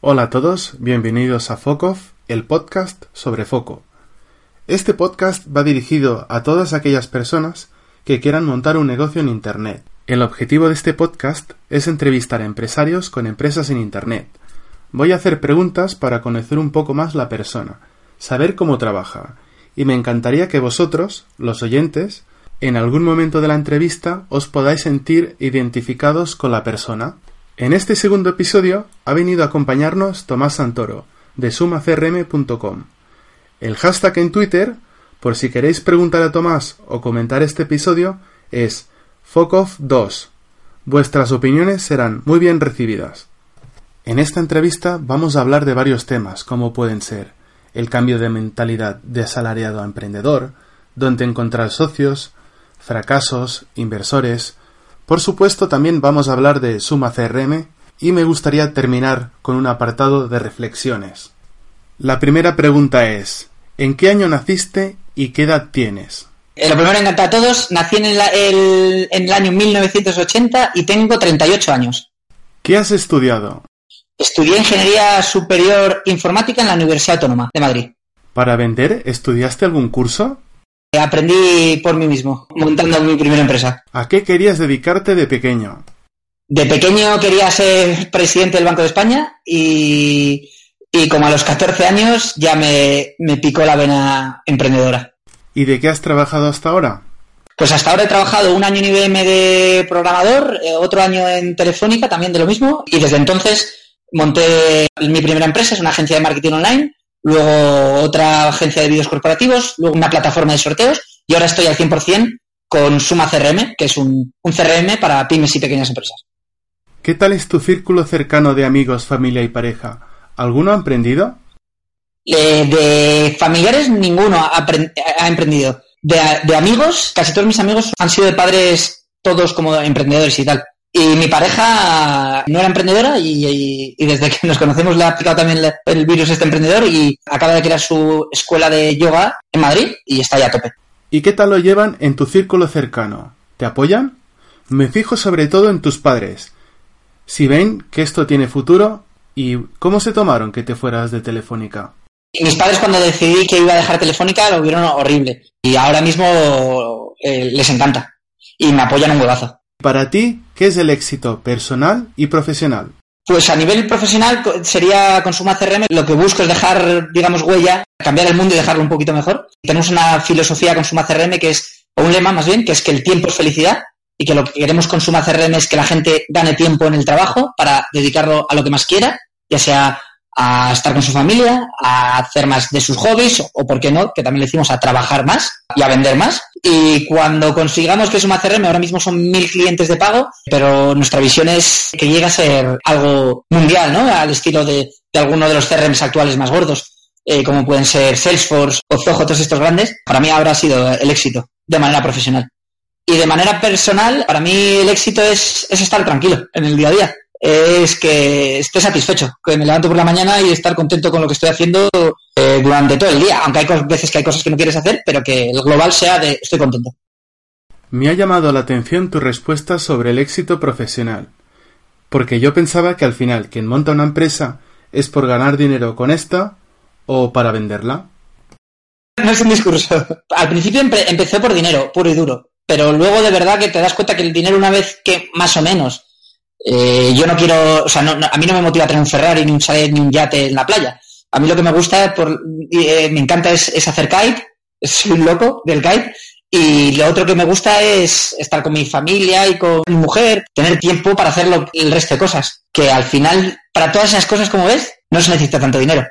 Hola a todos, bienvenidos a Focov, el podcast sobre foco. Este podcast va dirigido a todas aquellas personas que quieran montar un negocio en Internet. El objetivo de este podcast es entrevistar a empresarios con empresas en Internet. Voy a hacer preguntas para conocer un poco más la persona, saber cómo trabaja, y me encantaría que vosotros, los oyentes, en algún momento de la entrevista os podáis sentir identificados con la persona. En este segundo episodio ha venido a acompañarnos Tomás Santoro, de sumacrm.com. El hashtag en Twitter, por si queréis preguntar a Tomás o comentar este episodio, es FOCOF2. Vuestras opiniones serán muy bien recibidas. En esta entrevista vamos a hablar de varios temas, como pueden ser el cambio de mentalidad de asalariado a emprendedor, dónde encontrar socios, fracasos, inversores, por supuesto, también vamos a hablar de Suma CRM y me gustaría terminar con un apartado de reflexiones. La primera pregunta es, ¿en qué año naciste y qué edad tienes? Eh, lo primero, encanta a todos. Nací en el, en el año 1980 y tengo 38 años. ¿Qué has estudiado? Estudié Ingeniería Superior Informática en la Universidad Autónoma de Madrid. ¿Para vender estudiaste algún curso? Aprendí por mí mismo, montando mi primera empresa. ¿A qué querías dedicarte de pequeño? De pequeño quería ser presidente del Banco de España y, como a los 14 años ya me, me picó la vena emprendedora. ¿Y de qué has trabajado hasta ahora? Pues hasta ahora he trabajado un año en IBM de programador, eh, otro año en Telefónica, también de lo mismo, y desde entonces monté mi primera empresa, es una agencia de marketing online, luego otra agencia de vídeos corporativos, luego una plataforma de sorteos y ahora estoy al 100% con Suma CRM, que es un, CRM para pymes y pequeñas empresas. ¿Qué tal es tu círculo cercano de amigos, familia y pareja? ¿Alguno ha emprendido? Eh, de familiares ninguno ha, emprendido. de, amigos, casi todos mis amigos han sido de padres todos como emprendedores y tal. Y mi pareja no era emprendedora y, desde que nos conocemos le ha aplicado también el virus este emprendedor y acaba de crear su escuela de yoga en Madrid y está ya a tope. ¿Y qué tal lo llevan en tu círculo cercano? ¿Te apoyan? Me fijo sobre todo en tus padres. Si ven que esto tiene futuro y cómo se tomaron que te fueras de Telefónica. Mis padres cuando decidí que iba a dejar Telefónica lo vieron horrible y ahora mismo eh, les encanta y me apoyan un huevazo. Para ti, ¿qué es el éxito personal y profesional? Pues a nivel profesional sería con Suma CRM lo que busco es dejar, digamos, huella, cambiar el mundo y dejarlo un poquito mejor. Tenemos una filosofía con Suma CRM que es, o un lema más bien, que es que el tiempo es felicidad y que lo que queremos con Suma CRM es que la gente gane tiempo en el trabajo para dedicarlo a lo que más quiera, ya sea a estar con su familia, a hacer más de sus hobbies o, por qué no, que también le decimos a trabajar más y a vender más. Y cuando consigamos que Suma CRM, ahora mismo son mil clientes de pago, pero nuestra visión es que llegue a ser algo mundial, ¿no? Al estilo de, alguno de los CRMs actuales más gordos, eh, como pueden ser Salesforce o Zoho, todos estos grandes. Para mí habrá sido el éxito de manera profesional. Y de manera personal, para mí el éxito es, es estar tranquilo en el día a día es que esté satisfecho, que me levanto por la mañana y estar contento con lo que estoy haciendo eh, durante todo el día, aunque hay veces que hay cosas que no quieres hacer, pero que el global sea de estoy contento. Me ha llamado la atención tu respuesta sobre el éxito profesional, porque yo pensaba que al final quien monta una empresa es por ganar dinero con esta o para venderla. No es un discurso. Al principio empecé por dinero, puro y duro, pero luego de verdad que te das cuenta que el dinero una vez que más o menos eh, yo no quiero, o sea, a mí no me motiva tener un Ferrari, ni un chalet, ni un yate en la playa. A mí lo que me gusta, por, eh, me encanta es, hacer kite, soy un loco del kite, y lo otro que me gusta es estar con mi familia y con mi mujer, tener tiempo para hacer el resto de cosas. Que al final, para todas esas cosas, como ves, no se necesita tanto dinero.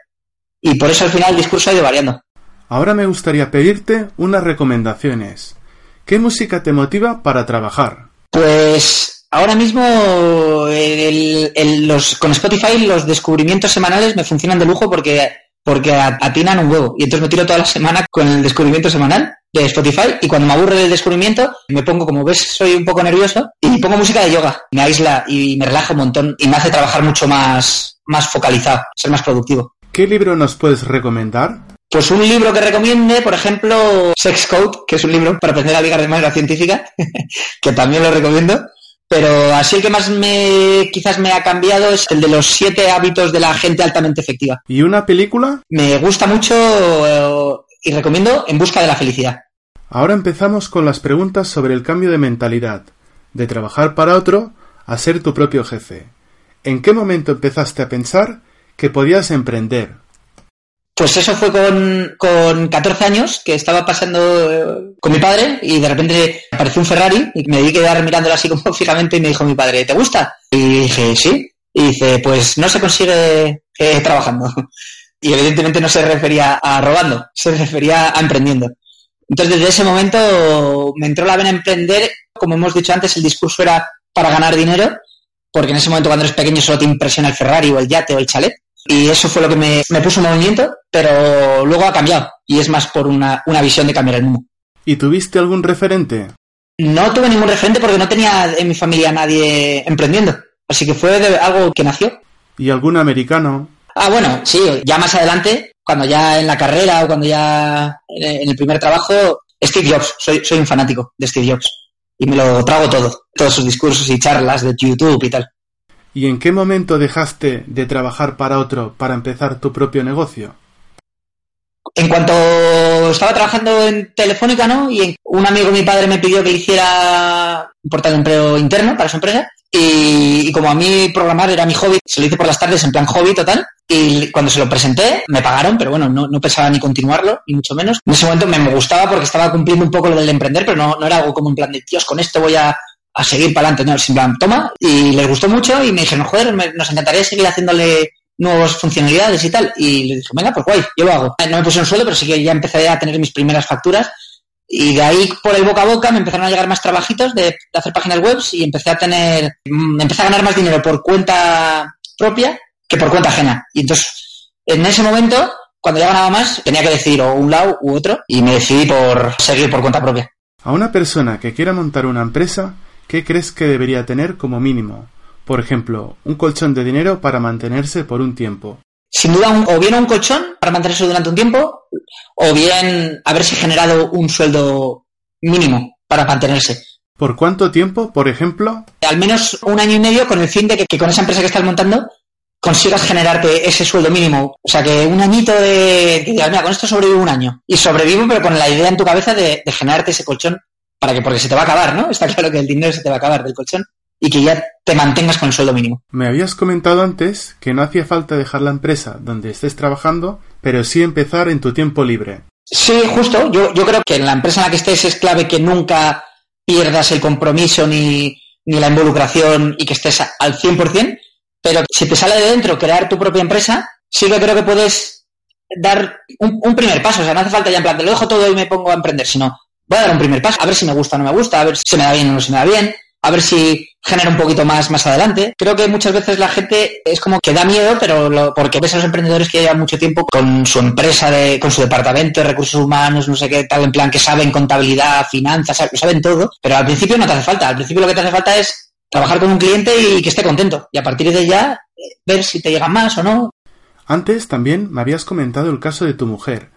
Y por eso al final el discurso ha ido variando. Ahora me gustaría pedirte unas recomendaciones. ¿Qué música te motiva para trabajar? Pues Ahora mismo los, con Spotify los descubrimientos semanales me funcionan de lujo porque, porque atinan un huevo. Y entonces me tiro toda la semana con el descubrimiento semanal de Spotify y cuando me aburre del descubrimiento me pongo, como ves, soy un poco nervioso y pongo música de yoga. Me aísla y me relaja un montón y me hace trabajar mucho más, más focalizado, ser más productivo. ¿Qué libro nos puedes recomendar? Pues un libro que recomiende, por ejemplo, Sex Code, que es un libro para aprender a ligar de manera científica, que también lo recomiendo. Pero así el que más me quizás me ha cambiado es el de los siete hábitos de la gente altamente efectiva. ¿Y una película? Me gusta mucho eh, y recomiendo En busca de la felicidad. Ahora empezamos con las preguntas sobre el cambio de mentalidad, de trabajar para otro a ser tu propio jefe. ¿En qué momento empezaste a pensar que podías emprender? Pues eso fue con, con 14 años, que estaba pasando eh, con mi padre y de repente apareció un Ferrari y me di que quedar mirándolo así como fijamente y me dijo mi padre, ¿te gusta? Y dije, sí. Y dice, pues no se consigue eh, trabajando. Y evidentemente no se refería a robando, se refería a emprendiendo. Entonces desde ese momento me entró la vena emprender. Como hemos dicho antes, el discurso era para ganar dinero, porque en ese momento cuando eres pequeño solo te impresiona el Ferrari o el yate o el chalet. Y eso fue lo que me, puso en movimiento, pero luego ha cambiado y es más por una, visión de cambiar el mundo. ¿Y tuviste algún referente? No tuve ningún referente porque no tenía en mi familia nadie emprendiendo. Así que fue de algo que nació. ¿Y algún americano? Ah, bueno, sí, ya más adelante, cuando ya en la carrera o cuando ya en el primer trabajo, Steve Jobs, soy, soy un fanático de Steve Jobs. Y me lo trago todo, todos sus discursos y charlas de YouTube y tal. ¿Y en qué momento dejaste de trabajar para otro para empezar tu propio negocio? En cuanto estaba trabajando en Telefónica, ¿no? Y un amigo de mi padre me pidió que le hiciera un portal de empleo interno para su empresa. Y, como a mí programar era mi hobby, se lo hice por las tardes en plan hobby total. Y cuando se lo presenté, me pagaron, pero bueno, no, pensaba ni continuarlo, ni mucho menos. En ese momento me, gustaba porque estaba cumpliendo un poco lo del emprender, pero no, no era algo como en plan de, Dios, con esto voy a, a seguir para adelante, no, sin plan, toma, y les gustó mucho y me dijeron, joder, nos encantaría seguir haciéndole nuevas funcionalidades y tal. Y les dije, venga, pues guay, yo lo hago. No me puse un sueldo, pero sí que ya empecé a tener mis primeras facturas. Y de ahí, por el boca a boca, me empezaron a llegar más trabajitos de, hacer páginas web y empecé a tener, mm, empecé a ganar más dinero por cuenta propia que por cuenta ajena. Y entonces, en ese momento, cuando ya ganaba más, tenía que decidir o un lado u otro y me decidí por seguir por cuenta propia. A una persona que quiera montar una empresa, ¿qué crees que debería tener como mínimo? Por ejemplo, un colchón de dinero para mantenerse por un tiempo. Sin duda, o bien un colchón para mantenerse durante un tiempo, o bien haberse generado un sueldo mínimo para mantenerse. ¿Por cuánto tiempo, por ejemplo? Al menos un año y medio con el fin de que, con esa empresa que estás montando consigas generarte ese sueldo mínimo. O sea, que un añito de... Que digas, mira, con esto sobrevivo un año. Y sobrevivo, pero con la idea en tu cabeza de generarte ese colchón para que, porque se te va a acabar, ¿no? Está claro que el dinero se te va a acabar del colchón y que ya te mantengas con el sueldo mínimo. Me habías comentado antes que no hacía falta dejar la empresa donde estés trabajando, pero sí empezar en tu tiempo libre. Sí, justo. Yo, yo creo que en la empresa en la que estés es clave que nunca pierdas el compromiso ni, ni la involucración y que estés al 100%, pero si te sale de dentro crear tu propia empresa, sí que creo que puedes dar un, un primer paso. O sea, no hace falta ya en plan, te lo dejo todo y me pongo a emprender, sino voy a dar un primer paso, a ver si me gusta o no me gusta, a ver si se me da bien o no se me da bien, a ver si genera un poquito más más adelante. Creo que muchas veces la gente es como que da miedo, pero porque ves a los emprendedores que llevan mucho tiempo con su empresa, de, con su departamento de recursos humanos, no sé qué tal, en plan que saben contabilidad, finanzas, saben todo, pero al principio no te hace falta. Al principio lo que te hace falta es trabajar con un cliente y que esté contento. Y a partir de ya, eh, ver si te llega más o no. Antes también me habías comentado el caso de tu mujer,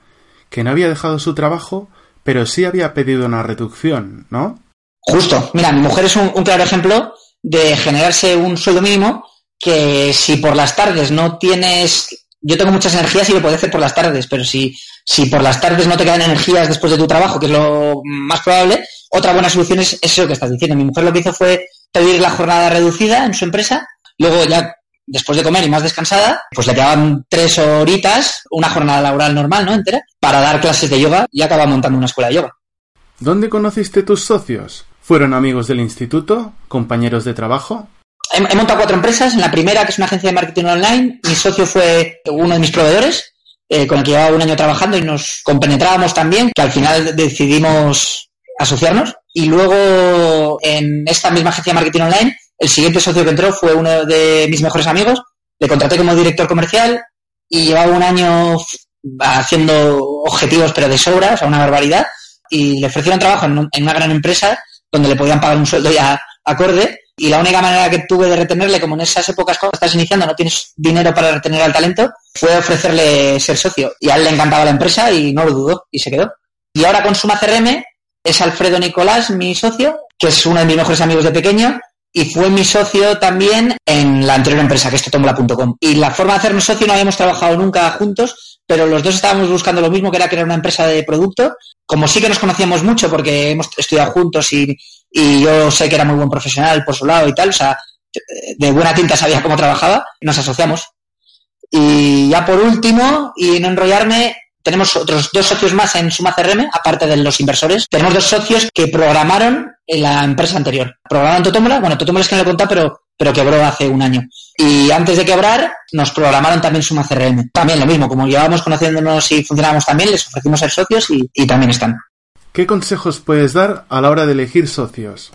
que no había dejado su trabajo pero sí había pedido una reducción, ¿no? Justo. Mira, mi mujer es un, claro ejemplo de generarse un sueldo mínimo que si por las tardes no tienes... Yo tengo muchas energías y lo puedo hacer por las tardes, pero si, si por las tardes no te quedan energías después de tu trabajo, que es lo más probable, otra buena solución es eso que estás diciendo. Mi mujer lo que hizo fue pedir la jornada reducida en su empresa, luego ya después de comer y más descansada, pues le quedaban tres horitas, una jornada laboral normal, ¿no? Entera, para dar clases de yoga y acaba montando una escuela de yoga. ¿Dónde conociste tus socios? ¿Fueron amigos del instituto? ¿Compañeros de trabajo? He, montado cuatro empresas. En la primera, que es una agencia de marketing online, mi socio fue uno de mis proveedores, eh, con el que llevaba un año trabajando y nos compenetrábamos también, que al final decidimos asociarnos. Y luego, en esta misma agencia de marketing online, el siguiente socio que entró fue uno de mis mejores amigos. Le contraté como director comercial y llevaba un año haciendo objetivos, pero de sobra, o sea, una barbaridad. Y le ofrecieron trabajo en, una gran empresa donde le podían pagar un sueldo ya acorde. Y la única manera que tuve de retenerle, como en esas épocas cuando estás iniciando no tienes dinero para retener al talento, fue ofrecerle ser socio. Y a él le encantaba la empresa y no lo dudó y se quedó. Y ahora con Suma CRM es Alfredo Nicolás, mi socio, que es uno de mis mejores amigos de pequeño y fue mi socio también en la anterior empresa, que es totombola.com. Y la forma de hacernos socio no habíamos trabajado nunca juntos, pero los dos estábamos buscando lo mismo, que era crear una empresa de producto. Como sí que nos conocíamos mucho porque hemos estudiado juntos y, y yo sé que era muy buen profesional por su lado y tal, o sea, de buena tinta sabía cómo trabajaba, nos asociamos. Y ya por último, y no enrollarme, tenemos otros dos socios más en Suma CRM, aparte de los inversores. Tenemos dos socios que programaron en la empresa anterior. Programaron Totómola, bueno, Totómola es que no lo he contado, pero, pero quebró hace un año. Y antes de quebrar, nos programaron también Suma CRM. También lo mismo, como llevábamos conociéndonos y funcionábamos también, les ofrecimos ser socios y, y también están. ¿Qué consejos puedes dar a la hora de elegir socios?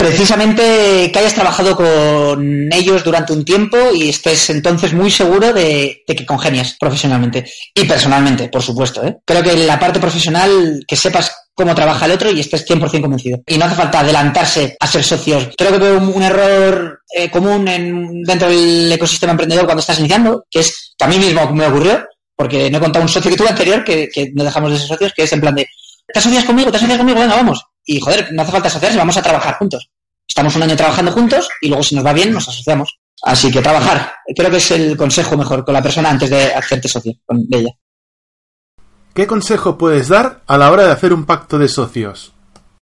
Precisamente que hayas trabajado con ellos durante un tiempo y estés entonces muy seguro de, que congenias profesionalmente y personalmente, por supuesto. ¿eh? Creo que la parte profesional, que sepas cómo trabaja el otro y estés 100% convencido. Y no hace falta adelantarse a ser socios. Creo que veo un, error eh, común en, dentro del ecosistema emprendedor cuando estás iniciando, que es que a mí mismo me ocurrió, porque no he contado un socio que tuve anterior, que, que no dejamos de ser socios, que es en plan de, ¿te asocias conmigo? ¿Te asocias conmigo? Venga, vamos. Y joder, no hace falta asociarse, vamos a trabajar juntos. Estamos un año trabajando juntos y luego si nos va bien nos asociamos. Así que trabajar, creo que es el consejo mejor con la persona antes de hacerte socio de ella. ¿Qué consejo puedes dar a la hora de hacer un pacto de socios?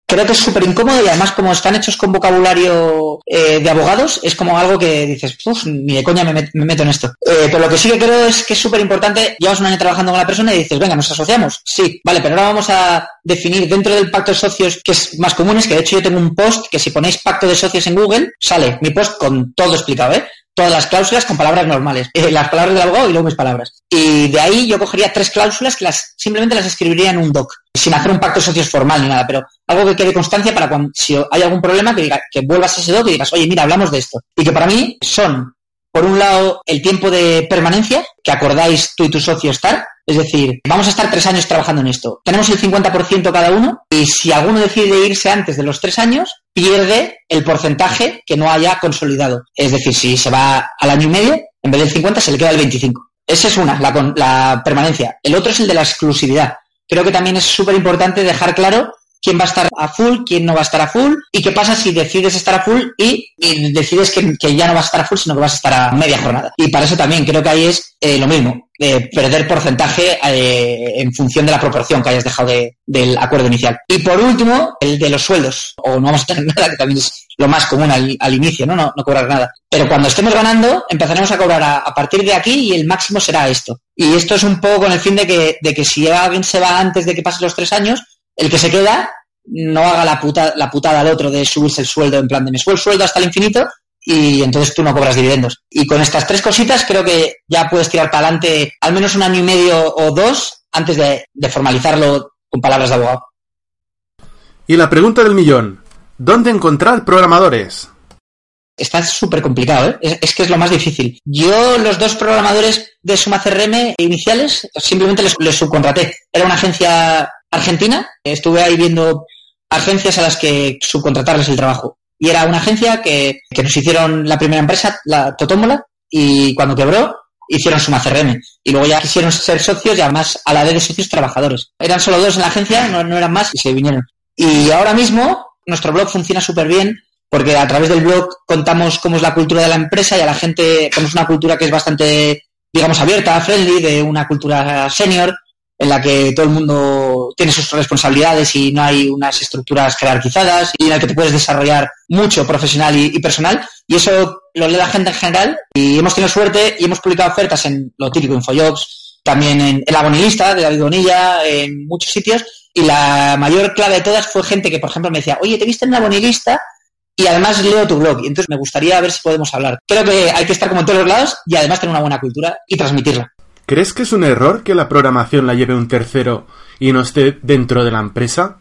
Creo que es súper incómodo y además como están hechos con vocabulario eh, de abogados, es como algo que dices, uff, ni de coña me, meto en esto. Eh, pero lo que sí que creo es que es súper importante, llevas un año trabajando con la persona y dices, venga, ¿nos asociamos? Sí, vale, pero ahora vamos a definir dentro del pacto de socios que es más común, es que de hecho yo tengo un post que si ponéis pacto de socios en Google, sale mi post con todo explicado, ¿eh? Todas las cláusulas con palabras normales. Eh, las palabras del abogado y luego mis palabras. Y de ahí yo cogería tres cláusulas que las simplemente las escribiría en un doc, sin hacer un pacto de socios formal ni nada, pero algo que quede constancia para cuando si hay algún problema que diga, que vuelvas a ese doc y digas, oye, mira, hablamos de esto. Y que para mí son, por un lado, el tiempo de permanencia, que acordáis tú y tu socio estar, es decir, vamos a estar tres años trabajando en esto. Tenemos el 50% cada uno y si alguno decide irse antes de los tres años, pierde el porcentaje que no haya consolidado. Es decir, si se va al año y medio, en vez del 50 se le queda el 25. Esa es una, la, la permanencia. El otro es el de la exclusividad. Creo que también es súper importante dejar claro quién va a estar a full, quién no va a estar a full y qué pasa si decides estar a full y, decides que, ya no vas a estar a full, sino que vas a estar a media jornada. Y para eso también creo que ahí es eh, lo mismo, eh, perder porcentaje eh, en función de la proporción que hayas dejado del acuerdo inicial. Y por último, el de los sueldos, o no vamos a tener nada, que también es lo más común al, inicio, ¿no? ¿no? cobrar nada. Pero cuando estemos ganando, empezaremos a cobrar a, partir de aquí y el máximo será esto. Y esto es un poco con el fin de que, de que si alguien se va antes de que pasen los tres años, el que se queda no haga la, puta, la putada al otro de subirse el sueldo en plan de me subo el sueldo hasta el infinito y entonces tú no cobras dividendos. Y con estas tres cositas creo que ya puedes tirar para adelante al menos un año y medio o dos antes de, formalizarlo con palabras de abogado. Y la pregunta del millón, ¿dónde encontrar programadores? Está súper complicado, ¿eh? es, que es lo más difícil. Yo, los dos programadores de Suma CRM iniciales, simplemente les, les subcontraté. Era una agencia argentina, estuve ahí viendo agencias a las que subcontratarles el trabajo. Y era una agencia que, nos hicieron la primera empresa, la Totómola, y cuando quebró, hicieron Suma CRM. Y luego ya quisieron ser socios y además a la vez de socios trabajadores. Eran solo dos en la agencia, no, no eran más, y se vinieron. Y ahora mismo nuestro blog funciona súper bien porque a través del blog contamos cómo es la cultura de la empresa y a la gente, como es una cultura que es bastante, digamos, abierta, friendly, de una cultura senior, en la que todo el mundo tiene sus responsabilidades y no hay unas estructuras jerarquizadas y en la que te puedes desarrollar mucho profesional y, personal. Y eso lo lee la gente en general y hemos tenido suerte y hemos publicado ofertas en lo típico, Infojobs, también en, la Bonilista de David Bonilla, en muchos sitios. Y la mayor clave de todas fue gente que, por ejemplo, me decía, oye, te viste en la Bonilista y además leo tu blog. Y entonces me gustaría ver si podemos hablar. Creo que hay que estar como en todos los lados y además tener una buena cultura y transmitirla. ¿Crees que es un error que la programación la lleve un tercero y no esté dentro de la empresa?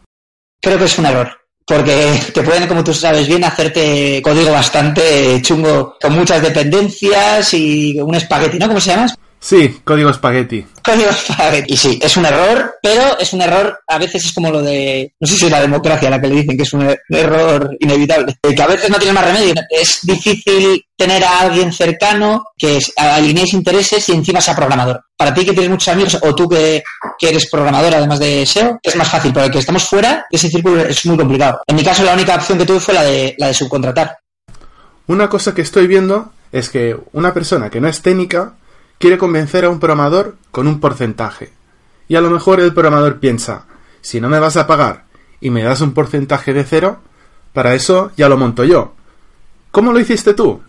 Creo que es un error. Porque te pueden, como tú sabes bien, hacerte código bastante chungo, con muchas dependencias y un espagueti, ¿no? ¿Cómo se llama? Sí, código espagueti. Código espagueti. Y sí, es un error, pero es un error, a veces es como lo de, no sé si es la democracia la que le dicen que es un er-, error inevitable, que a veces no tiene más remedio. Es difícil tener a alguien cercano que alineéis intereses y encima sea programador. Para ti que tienes muchos amigos o tú que, que eres programador además de SEO, es más fácil, pero el que estamos fuera, ese círculo es muy complicado. En mi caso la única opción que tuve fue la de, la de subcontratar. Una cosa que estoy viendo es que una persona que no es técnica quiere convencer a un programador con un porcentaje. Y a lo mejor el programador piensa, si no me vas a pagar y me das un porcentaje de cero, para eso ya lo monto yo. ¿Cómo lo hiciste tú?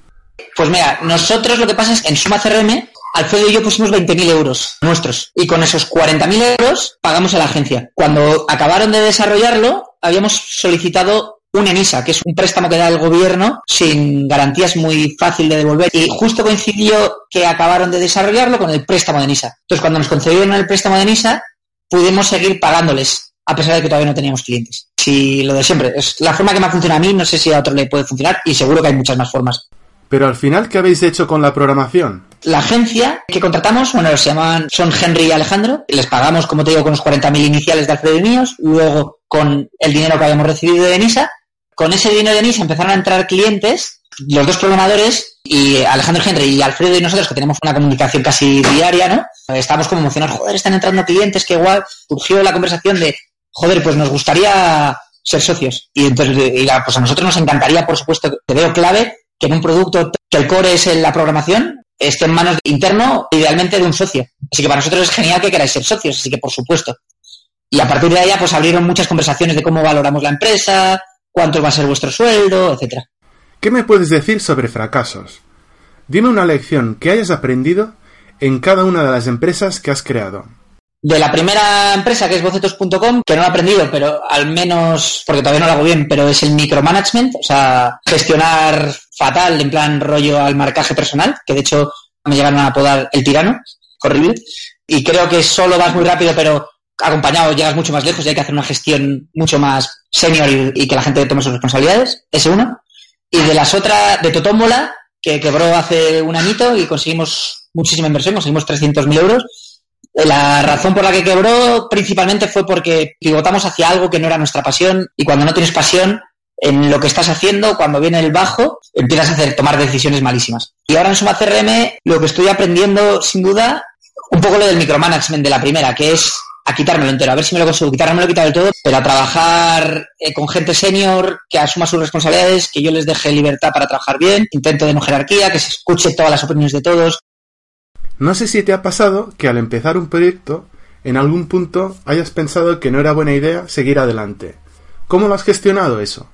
Pues mira, nosotros lo que pasa es que en Suma CRM, Alfredo y yo pusimos 20.000 euros nuestros. Y con esos 40.000 euros pagamos a la agencia. Cuando acabaron de desarrollarlo, habíamos solicitado un ENISA, que es un préstamo que da el gobierno sin garantías muy fácil de devolver. Y justo coincidió que acabaron de desarrollarlo con el préstamo de ENISA. Entonces, cuando nos concedieron el préstamo de ENISA, pudimos seguir pagándoles, a pesar de que todavía no teníamos clientes. Si lo de siempre, es la forma que me funciona a mí, no sé si a otro le puede funcionar y seguro que hay muchas más formas. Pero al final, ¿qué habéis hecho con la programación? La agencia que contratamos, bueno, se llaman, son Henry y Alejandro, les pagamos, como te digo, con los 40.000 iniciales de Alfredo y míos, luego con el dinero que habíamos recibido de ENISA, con ese dinero de NIS empezaron a entrar clientes, los dos programadores, y Alejandro Henry y Alfredo y nosotros, que tenemos una comunicación casi diaria, ¿no? Estábamos como emocionados, joder, están entrando clientes, que igual surgió la conversación de, joder, pues nos gustaría ser socios. Y entonces, pues a nosotros nos encantaría, por supuesto, te veo clave que en un producto que el core es en la programación, esté en manos interno, idealmente de un socio. Así que para nosotros es genial que queráis ser socios, así que por supuesto. Y a partir de ahí, pues abrieron muchas conversaciones de cómo valoramos la empresa, cuánto va a ser vuestro sueldo, etcétera. ¿Qué me puedes decir sobre fracasos? Dime una lección que hayas aprendido en cada una de las empresas que has creado. De la primera empresa, que es bocetos.com, que no he aprendido, pero al menos, porque todavía no lo hago bien, pero es el micromanagement, o sea, gestionar fatal, en plan rollo al marcaje personal, que de hecho me llegaron a apodar el tirano, horrible. Y creo que solo vas muy rápido, pero acompañado llegas mucho más lejos y hay que hacer una gestión mucho más senior y, que la gente tome sus responsabilidades. Ese uno. Y de las otras, de Totómbola, que quebró hace un añito y conseguimos muchísima inversión, conseguimos 300.000 euros. La razón por la que quebró principalmente fue porque pivotamos hacia algo que no era nuestra pasión y cuando no tienes pasión en lo que estás haciendo, cuando viene el bajo, empiezas a hacer, tomar decisiones malísimas. Y ahora en Suma CRM lo que estoy aprendiendo sin duda, un poco lo del micromanagement de la primera, que es a quitármelo entero, a ver si me lo consigo quitar, no me lo he quitado del todo, pero a trabajar eh, con gente senior que asuma sus responsabilidades, que yo les deje libertad para trabajar bien, intento de no jerarquía, que se escuche todas las opiniones de todos. No sé si te ha pasado que al empezar un proyecto, en algún punto hayas pensado que no era buena idea seguir adelante. ¿Cómo lo has gestionado eso?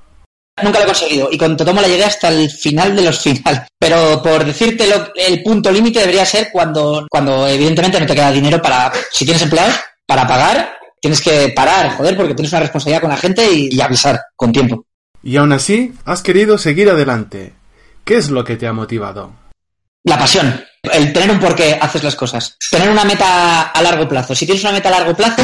Nunca lo he conseguido y con Totomo la llegué hasta el final de los finales. Pero por decirte el punto límite debería ser cuando, cuando evidentemente no te queda dinero para, si tienes empleados, para pagar tienes que parar, joder, porque tienes una responsabilidad con la gente y, avisar con tiempo. Y aún así, has querido seguir adelante. ¿Qué es lo que te ha motivado? La pasión, el tener un porqué haces las cosas, tener una meta a largo plazo. Si tienes una meta a largo plazo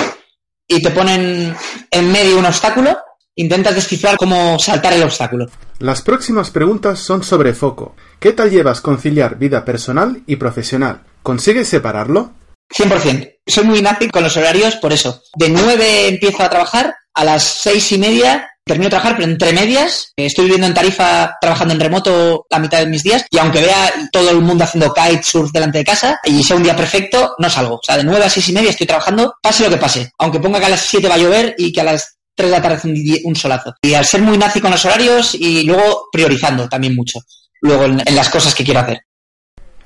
y te ponen en medio un obstáculo, intentas descifrar cómo saltar el obstáculo. Las próximas preguntas son sobre foco. ¿Qué tal llevas conciliar vida personal y profesional? ¿Consigues separarlo? 100%. Soy muy nazi con los horarios por eso. De 9 empiezo a trabajar, a las seis y media termino de trabajar, pero entre medias estoy viviendo en Tarifa trabajando en remoto la mitad de mis días y aunque vea todo el mundo haciendo kitesurf delante de casa y sea un día perfecto, no salgo. O sea, de 9 a seis y media estoy trabajando, pase lo que pase. Aunque ponga que a las 7 va a llover y que a las 3 de la tarde un solazo. Y al ser muy nazi con los horarios y luego priorizando también mucho. Luego en las cosas que quiero hacer.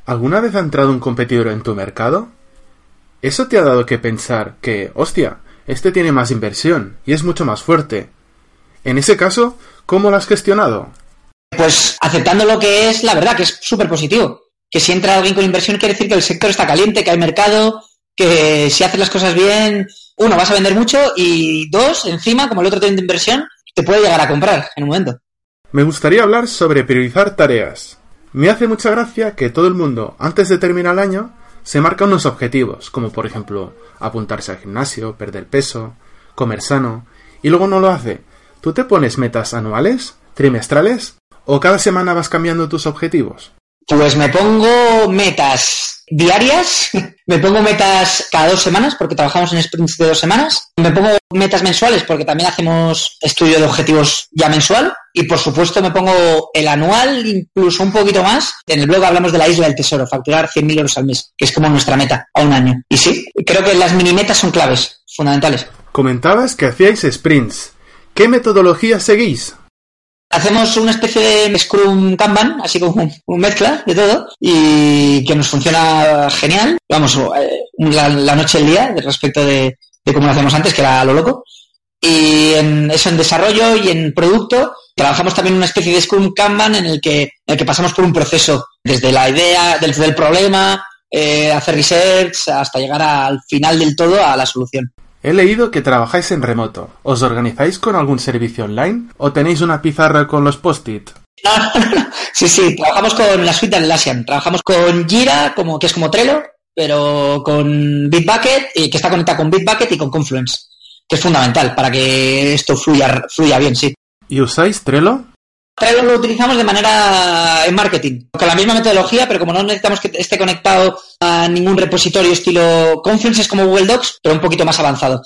¿Alguna vez ha entrado un competidor en tu mercado? Eso te ha dado que pensar que, hostia, este tiene más inversión y es mucho más fuerte. En ese caso, ¿cómo lo has gestionado? Pues aceptando lo que es la verdad, que es súper positivo. Que si entra alguien con inversión quiere decir que el sector está caliente, que hay mercado, que si haces las cosas bien, uno, vas a vender mucho y dos, encima, como el otro tiene inversión, te puede llegar a comprar en un momento. Me gustaría hablar sobre priorizar tareas. Me hace mucha gracia que todo el mundo, antes de terminar el año, se marca unos objetivos, como por ejemplo apuntarse al gimnasio, perder peso, comer sano, y luego no lo hace. ¿Tú te pones metas anuales, trimestrales, o cada semana vas cambiando tus objetivos? Pues me pongo metas diarias, me pongo metas cada dos semanas, porque trabajamos en sprints de dos semanas, me pongo metas mensuales, porque también hacemos estudio de objetivos ya mensual, y por supuesto me pongo el anual, incluso un poquito más. En el blog hablamos de la isla del tesoro, facturar 100.000 euros al mes, que es como nuestra meta a un año. Y sí, creo que las mini metas son claves, fundamentales. Comentabas que hacíais sprints. ¿Qué metodología seguís? Hacemos una especie de Scrum Kanban, así como un, mezcla de todo, y que nos funciona genial. Vamos, eh, la, noche el día, respecto de, de cómo lo hacemos antes, que era lo loco. Y en eso en desarrollo y en producto, trabajamos también una especie de Scrum Kanban en el que, en el que pasamos por un proceso, desde la idea, desde el problema, eh, hacer research, hasta llegar al final del todo a la solución. He leído que trabajáis en remoto. ¿Os organizáis con algún servicio online o tenéis una pizarra con los post-it? No, no, no, Sí, sí, trabajamos con la suite de Atlassian. Trabajamos con Jira, como, que es como Trello, pero con Bitbucket, y que está conectada con Bitbucket y con Confluence, que es fundamental para que esto fluya, fluya bien, sí. ¿Y usáis Trello? Trello lo utilizamos de manera en marketing, con la misma metodología, pero como no necesitamos que esté conectado a ningún repositorio estilo Confluence, es como Google Docs, pero un poquito más avanzado.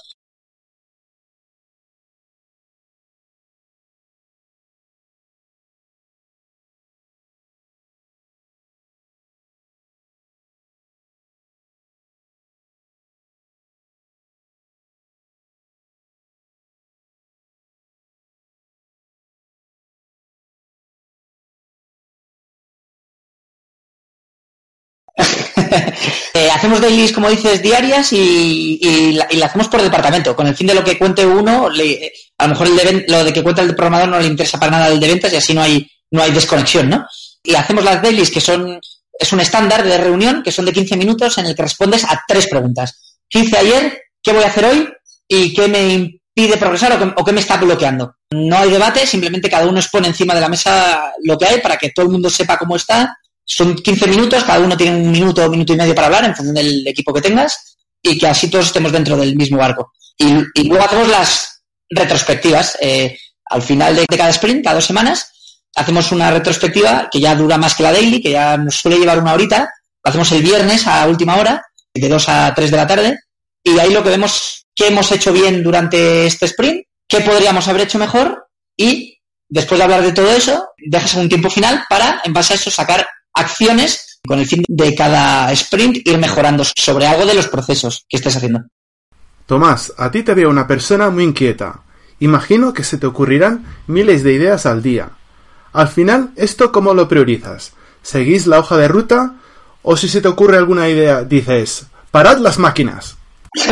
Hacemos dailies, como dices, diarias y, y, la, hacemos por departamento, con el fin de lo que cuente uno, a lo mejor lo de que cuenta el programador no le interesa para nada el de ventas y así no hay, no hay desconexión, ¿no? Y hacemos las dailies, que son, es un estándar de reunión, que son de 15 minutos, en el que respondes a tres preguntas. ¿Qué hice ayer? ¿Qué voy a hacer hoy? ¿Y qué me impide progresar o qué, o qué me está bloqueando? No hay debate, simplemente cada uno expone encima de la mesa lo que hay para que todo el mundo sepa cómo está son 15 minutos, cada uno tiene un minuto o minuto y medio para hablar en función del equipo que tengas y que así todos estemos dentro del mismo barco. Y, luego hacemos las retrospectivas. Eh, al final de, cada sprint, cada dos semanas, hacemos una retrospectiva que ya dura más que la daily, que ya nos suele llevar una horita. Lo hacemos el viernes a última hora, de 2 a 3 de la tarde. Y ahí lo que vemos qué hemos hecho bien durante este sprint, qué podríamos haber hecho mejor y después de hablar de todo eso, dejas un tiempo final para, en base a eso, sacar acciones con el fin de cada sprint ir mejorando sobre algo de los procesos que estés haciendo. Tomás, a ti te veo una persona muy inquieta. Imagino que se te ocurrirán miles de ideas al día. Al final, ¿esto cómo lo priorizas? ¿Seguís la hoja de ruta? ¿O si se te ocurre alguna idea, dices, parad las máquinas?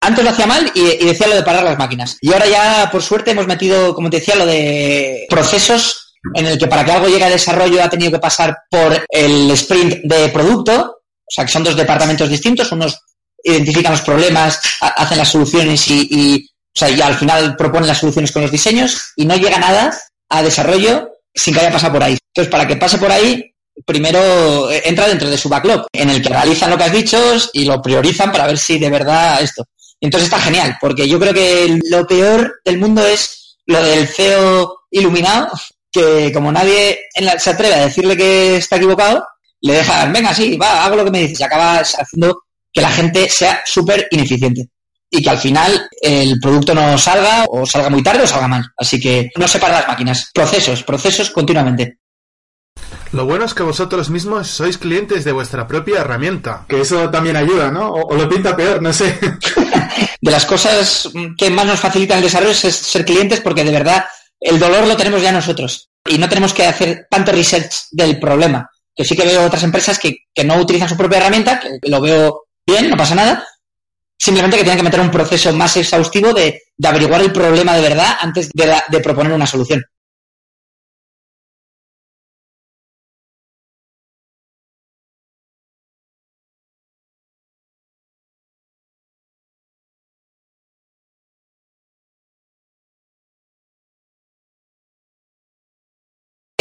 Antes lo hacía mal y, y, decía lo de parar las máquinas. Y ahora ya, por suerte, hemos metido, como te decía, lo de procesos en el que para que algo llegue a desarrollo ha tenido que pasar por el sprint de producto, o sea que son dos departamentos distintos, unos identifican los problemas, hacen las soluciones y, o sea, y al final proponen las soluciones con los diseños y no llega nada a desarrollo sin que haya pasado por ahí. Entonces, para que pase por ahí, primero eh, entra dentro de su backlog, en el que realizan lo que has dicho y lo priorizan para ver si de verdad esto. Entonces está genial, porque yo creo que lo peor del mundo es lo del CEO iluminado, que como nadie se atreve a decirle que está equivocado, le dejan, venga, sí, va, hago lo que me dices, y acabas haciendo que la gente sea súper ineficiente. Y que al final el producto no salga, o salga muy tarde o salga mal. Así que no se las máquinas. Procesos, procesos continuamente. Lo bueno es que vosotros mismos sois clientes de vuestra propia herramienta. Que eso también ayuda, ¿no? O, lo pinta peor, no sé. de las cosas que más nos facilitan el desarrollo es ser clientes porque de verdad el dolor lo tenemos ya nosotros y no tenemos que hacer tanto research del problema. Que sí que veo otras empresas que, no utilizan su propia herramienta, que lo veo bien, no pasa nada, simplemente que tienen que meter un proceso más exhaustivo de, averiguar el problema de verdad antes de proponer una solución.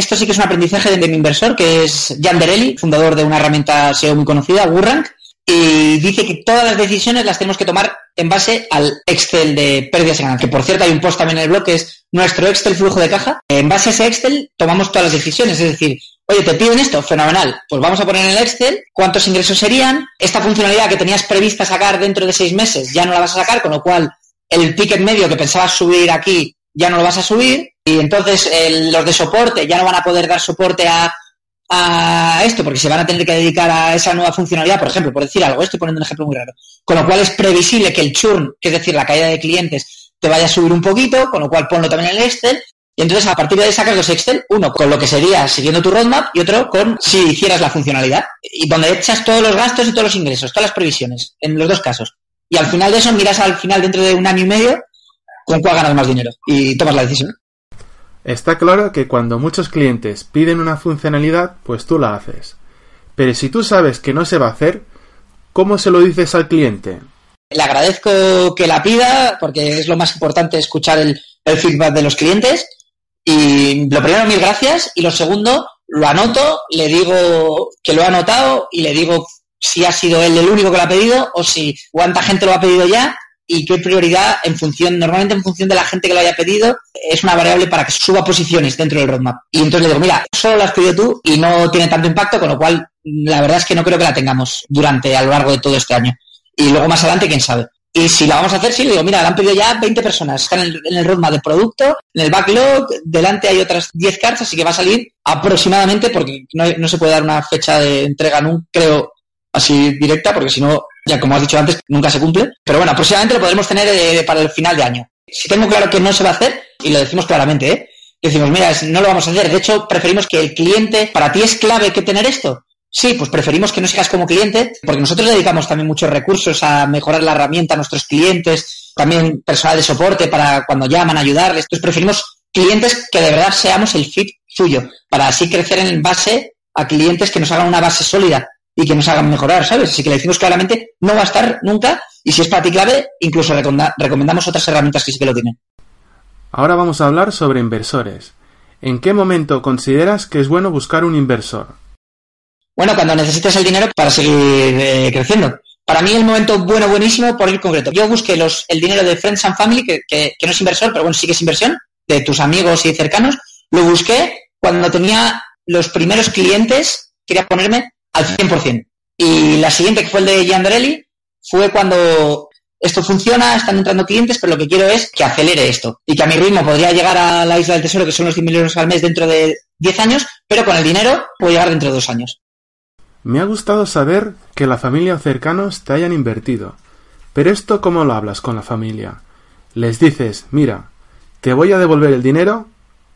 Esto sí que es un aprendizaje de, mi inversor, que es Jan Derelli, fundador de una herramienta SEO muy conocida, WooRank, y dice que todas las decisiones las tenemos que tomar en base al Excel de pérdidas y ganancias. Que por cierto hay un post también en el blog que es nuestro Excel flujo de caja. En base a ese Excel tomamos todas las decisiones, es decir, oye, te piden esto, fenomenal, pues vamos a poner en el Excel cuántos ingresos serían, esta funcionalidad que tenías prevista sacar dentro de seis meses ya no la vas a sacar, con lo cual el ticket medio que pensabas subir aquí ya no lo vas a subir y entonces los de soporte ya no van a poder dar soporte a, esto porque se van a tener que dedicar a esa nueva funcionalidad, por ejemplo, por decir algo, estoy poniendo un ejemplo muy raro. Con lo cual es previsible que el churn, que es decir, la caída de clientes, te vaya a subir un poquito, con lo cual ponlo también en el Excel Y entonces a partir de ahí sacas dos Excel, uno con lo que sería siguiendo tu roadmap y otro con si hicieras la funcionalidad. Y donde echas todos los gastos y todos los ingresos, todas las previsiones, en los dos casos. Y al final de eso miras al final dentro de un año y medio con cuál ganas más dinero y tomas la decisión. Está claro que cuando muchos clientes piden una funcionalidad, pues tú la haces. Pero si tú sabes que no se va a hacer, ¿cómo se lo dices al cliente? Le agradezco que la pida, porque es lo más importante escuchar el, feedback de los clientes. Y lo primero, mil gracias. Y lo segundo, lo anoto, le digo que lo ha anotado y le digo si ha sido él el único que lo ha pedido o si cuánta gente lo ha pedido ya y qué prioridad en función, normalmente en función de la gente que lo haya pedido, es una variable para que suba posiciones dentro del roadmap. Y entonces le digo, mira, solo lo has pedido tú y no tiene tanto impacto, con lo cual la verdad es que no creo que la tengamos durante, a lo largo de todo este año. Y luego más adelante, quién sabe. Y si la vamos a hacer, sí, le digo, mira, la han pedido ya 20 personas, están en el, roadmap de producto, en el backlog, delante hay otras 10 cartas, así que va a salir aproximadamente, porque no, no se puede dar una fecha de entrega, no creo, así directa, porque si no ya como has dicho antes, nunca se cumple. Pero bueno, aproximadamente lo podremos tener eh, para el final de año. Si tengo claro que no se va a hacer, y lo decimos claramente, ¿eh? Decimos, mira, no lo vamos a hacer. De hecho, preferimos que el cliente, para ti es clave que tener esto. Sí, pues preferimos que no sigas como cliente, porque nosotros dedicamos también muchos recursos a mejorar la herramienta a nuestros clientes, también personal de soporte para cuando llaman, ayudarles. Entonces preferimos clientes que de verdad seamos el fit suyo, para así crecer en base a clientes que nos hagan una base sólida y que nos hagan mejorar, ¿sabes? Así que le decimos claramente, no va a estar nunca y si es para ti clave, incluso recomendamos otras herramientas que sí que lo tienen. Ahora vamos a hablar sobre inversores. ¿En qué momento consideras que es bueno buscar un inversor? Bueno, cuando necesites el dinero para seguir eh, creciendo. Para mí el momento bueno, buenísimo, por ir concreto. Yo busqué los, el dinero de Friends and Family, que, que no es inversor, pero bueno, sí que es inversión, de tus amigos y cercanos. Lo busqué cuando tenía los primeros clientes, quería ponerme al 100%. Y la siguiente, que fue el de Giandarelli, fue cuando esto funciona, están entrando clientes, pero lo que quiero es que acelere esto y que a mi ritmo podría llegar a la isla del tesoro, que son los 100.000 euros al mes dentro de 10 años, pero con el dinero puedo llegar dentro de dos años. Me ha gustado saber que la familia o cercanos te hayan invertido. Pero esto, ¿cómo lo hablas con la familia? ¿Les dices, mira, te voy a devolver el dinero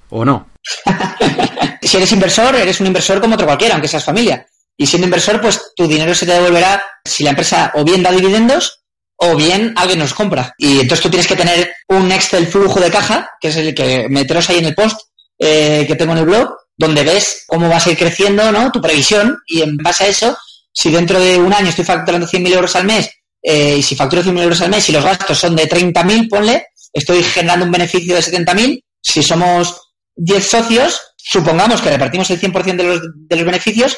o no? si eres inversor, eres un inversor como otro cualquiera, aunque seas familia. Y siendo inversor, pues tu dinero se te devolverá si la empresa o bien da dividendos o bien alguien nos compra. Y entonces tú tienes que tener un Excel flujo de caja, que es el que meteros ahí en el post eh, que tengo en el blog, donde ves cómo vas a ir creciendo, ¿no? Tu previsión y en base a eso, si dentro de un año estoy facturando 100.000 euros al mes eh, y si facturo 100.000 euros al mes y los gastos son de 30.000, ponle, estoy generando un beneficio de 70.000. Si somos 10 socios, supongamos que repartimos el 100% de los, de los beneficios,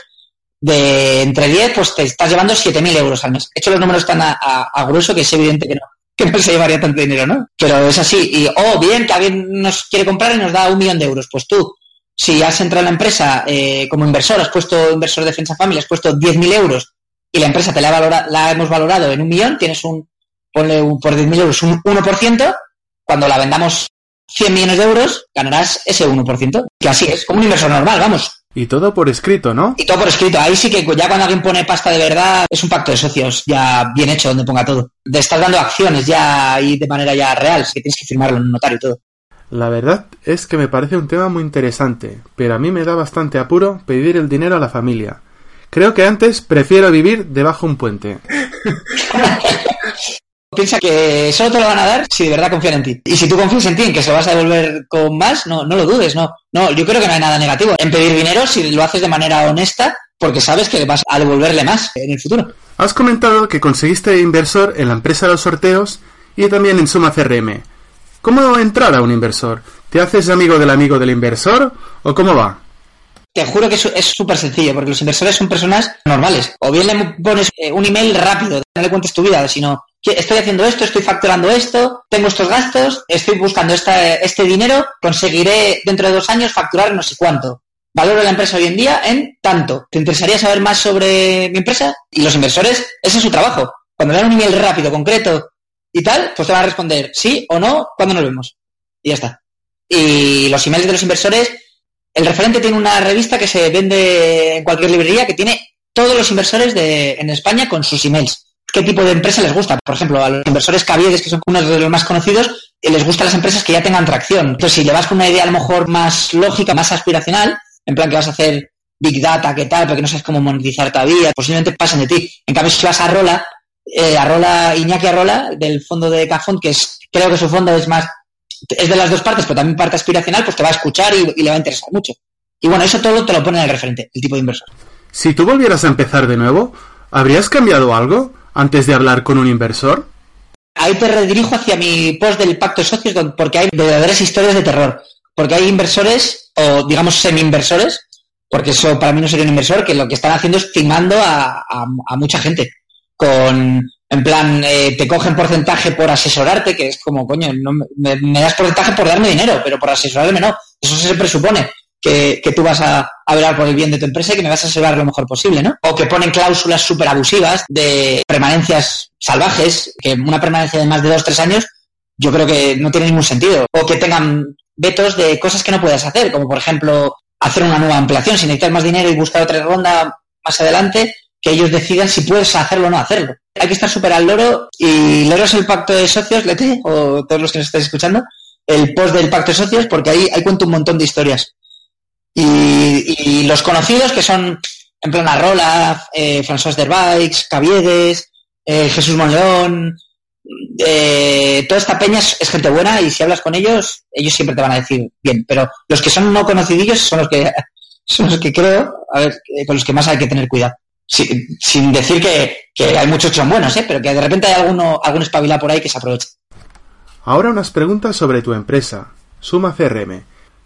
de entre 10, pues te estás llevando 7.000 euros al mes. He hecho los números tan a, grueso que es evidente que no, que no se llevaría tanto dinero, ¿no? Pero es así. Y, oh, bien, que alguien nos quiere comprar y nos da un millón de euros. Pues tú, si has entrado en la empresa eh, como inversor, has puesto inversor defensa familia, has puesto 10.000 euros y la empresa te la, valora, la hemos valorado en un millón, tienes un, ponle un, por 10.000 euros un 1%, cuando la vendamos 100 millones de euros, ganarás ese 1%. Que así es, como un inversor normal, vamos. Y todo por escrito, ¿no? Y todo por escrito. Ahí sí que ya cuando alguien pone pasta de verdad, es un pacto de socios ya bien hecho donde ponga todo. De estar dando acciones ya y de manera ya real, así que tienes que firmarlo en un notario y todo. La verdad es que me parece un tema muy interesante, pero a mí me da bastante apuro pedir el dinero a la familia. Creo que antes prefiero vivir debajo un puente. Piensa que solo te lo van a dar si de verdad confían en ti. Y si tú confías en ti, en que se lo vas a devolver con más, no, no lo dudes, no. No, yo creo que no hay nada negativo en pedir dinero si lo haces de manera honesta, porque sabes que vas a devolverle más en el futuro. Has comentado que conseguiste inversor en la empresa de los sorteos y también en Suma CRM. ¿Cómo entrar a un inversor? ¿Te haces amigo del amigo del inversor o cómo va? Te juro que es súper sencillo, porque los inversores son personas normales. O bien le pones eh, un email rápido, no le cuentes tu vida, sino estoy haciendo esto, estoy facturando esto, tengo estos gastos, estoy buscando este dinero, conseguiré dentro de dos años facturar no sé cuánto. Valoro la empresa hoy en día en tanto. ¿Te interesaría saber más sobre mi empresa? Y los inversores, ese es su trabajo. Cuando le dan un email rápido, concreto y tal, pues te van a responder sí o no, cuando nos vemos. Y ya está. Y los emails de los inversores el referente tiene una revista que se vende en cualquier librería que tiene todos los inversores de, en España con sus emails. Qué tipo de empresa les gusta. Por ejemplo, a los inversores Caviedes, que son unos de los más conocidos, eh, les gustan las empresas que ya tengan tracción. Entonces, si le vas con una idea a lo mejor más lógica, más aspiracional, en plan que vas a hacer Big Data, qué tal, porque no sabes cómo monetizar todavía, posiblemente pasen de ti. En cambio, si vas a Rola, eh, a Rola, Iñaki Arrola, del fondo de Cafón, que es, creo que su fondo es más, es de las dos partes, pero también parte aspiracional, pues te va a escuchar y, y le va a interesar mucho. Y bueno, eso todo te lo pone en el referente, el tipo de inversor. Si tú volvieras a empezar de nuevo, ¿habrías cambiado algo antes de hablar con un inversor? Ahí te redirijo hacia mi post del pacto de socios porque hay verdaderas historias de terror. Porque hay inversores, o digamos semi-inversores, porque eso para mí no sería un inversor, que lo que están haciendo es timando a, a- a mucha gente. Con, en plan, eh, te cogen porcentaje por asesorarte, que es como, coño, no me- me das porcentaje por darme dinero, pero por asesorarme no. Eso se presupone que, que tú vas a, a velar por el bien de tu empresa y que me vas a asesorar lo mejor posible, ¿no? O que ponen cláusulas súper abusivas de permanencias salvajes, que una permanencia de más de dos tres años, yo creo que no tiene ningún sentido. O que tengan vetos de cosas que no puedes hacer, como por ejemplo hacer una nueva ampliación, si necesitas más dinero y buscar otra ronda más adelante, que ellos decidan si puedes hacerlo o no hacerlo. Hay que estar súper al loro y leeros el pacto de socios, Lete, o todos los que nos estáis escuchando, el post del pacto de socios, porque ahí, ahí cuento un montón de historias. Y, los conocidos que son en plan Arrola, eh, François Derbikes, Caviedes, eh, Jesús Monleón, eh, toda esta peña es, gente buena y si hablas con ellos, ellos siempre te van a decir bien. Pero los que son no conocidillos son los que son los que creo, a ver, eh, con los que más hay que tener cuidado. Sin decir que, que hay muchos que son buenos, ¿eh? pero que de repente hay alguno, algún espabilado por ahí que se aprovecha. Ahora unas preguntas sobre tu empresa, Suma CRM.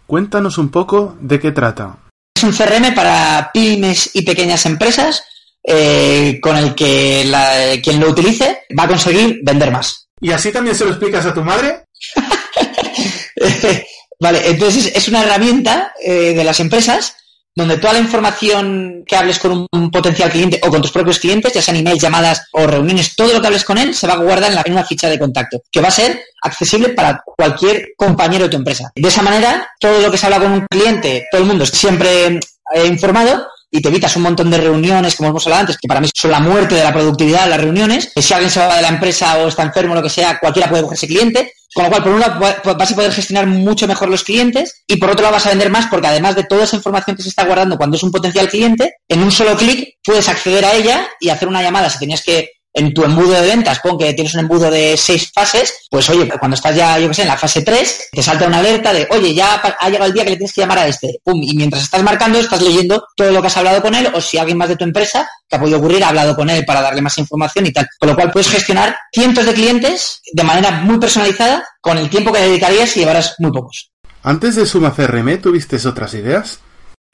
Cuéntanos un poco de qué trata. Es un CRM para pymes y pequeñas empresas eh, con el que la- quien lo utilice va a conseguir vender más. ¿Y así también se lo explicas a tu madre? vale, entonces es una herramienta eh, de las empresas donde toda la información que hables con un, potencial cliente o con tus propios clientes, ya sean emails, llamadas o reuniones, todo lo que hables con él se va a guardar en, la, en una ficha de contacto, que va a ser accesible para cualquier compañero de tu empresa. De esa manera, todo lo que se habla con un cliente, todo el mundo siempre eh, informado y te evitas un montón de reuniones, como hemos hablado antes, que para mí son la muerte de la productividad, las reuniones. Si alguien se va de la empresa o está enfermo o lo que sea, cualquiera puede cogerse cliente. Con lo cual, por un lado, vas a poder gestionar mucho mejor los clientes y por otro lado vas a vender más porque además de toda esa información que se está guardando cuando es un potencial cliente, en un solo clic puedes acceder a ella y hacer una llamada. Si tenías que en tu embudo de ventas, pon que tienes un embudo de seis fases, pues oye, cuando estás ya, yo qué sé, en la fase 3, te salta una alerta de, oye, ya ha llegado el día que le tienes que llamar a este. Pum, y mientras estás marcando, estás leyendo todo lo que has hablado con él, o si alguien más de tu empresa que ha podido ocurrir ha hablado con él para darle más información y tal. Con lo cual puedes gestionar cientos de clientes de manera muy personalizada con el tiempo que dedicarías y llevarás muy pocos. Antes de Suma CRM, ¿tuviste otras ideas?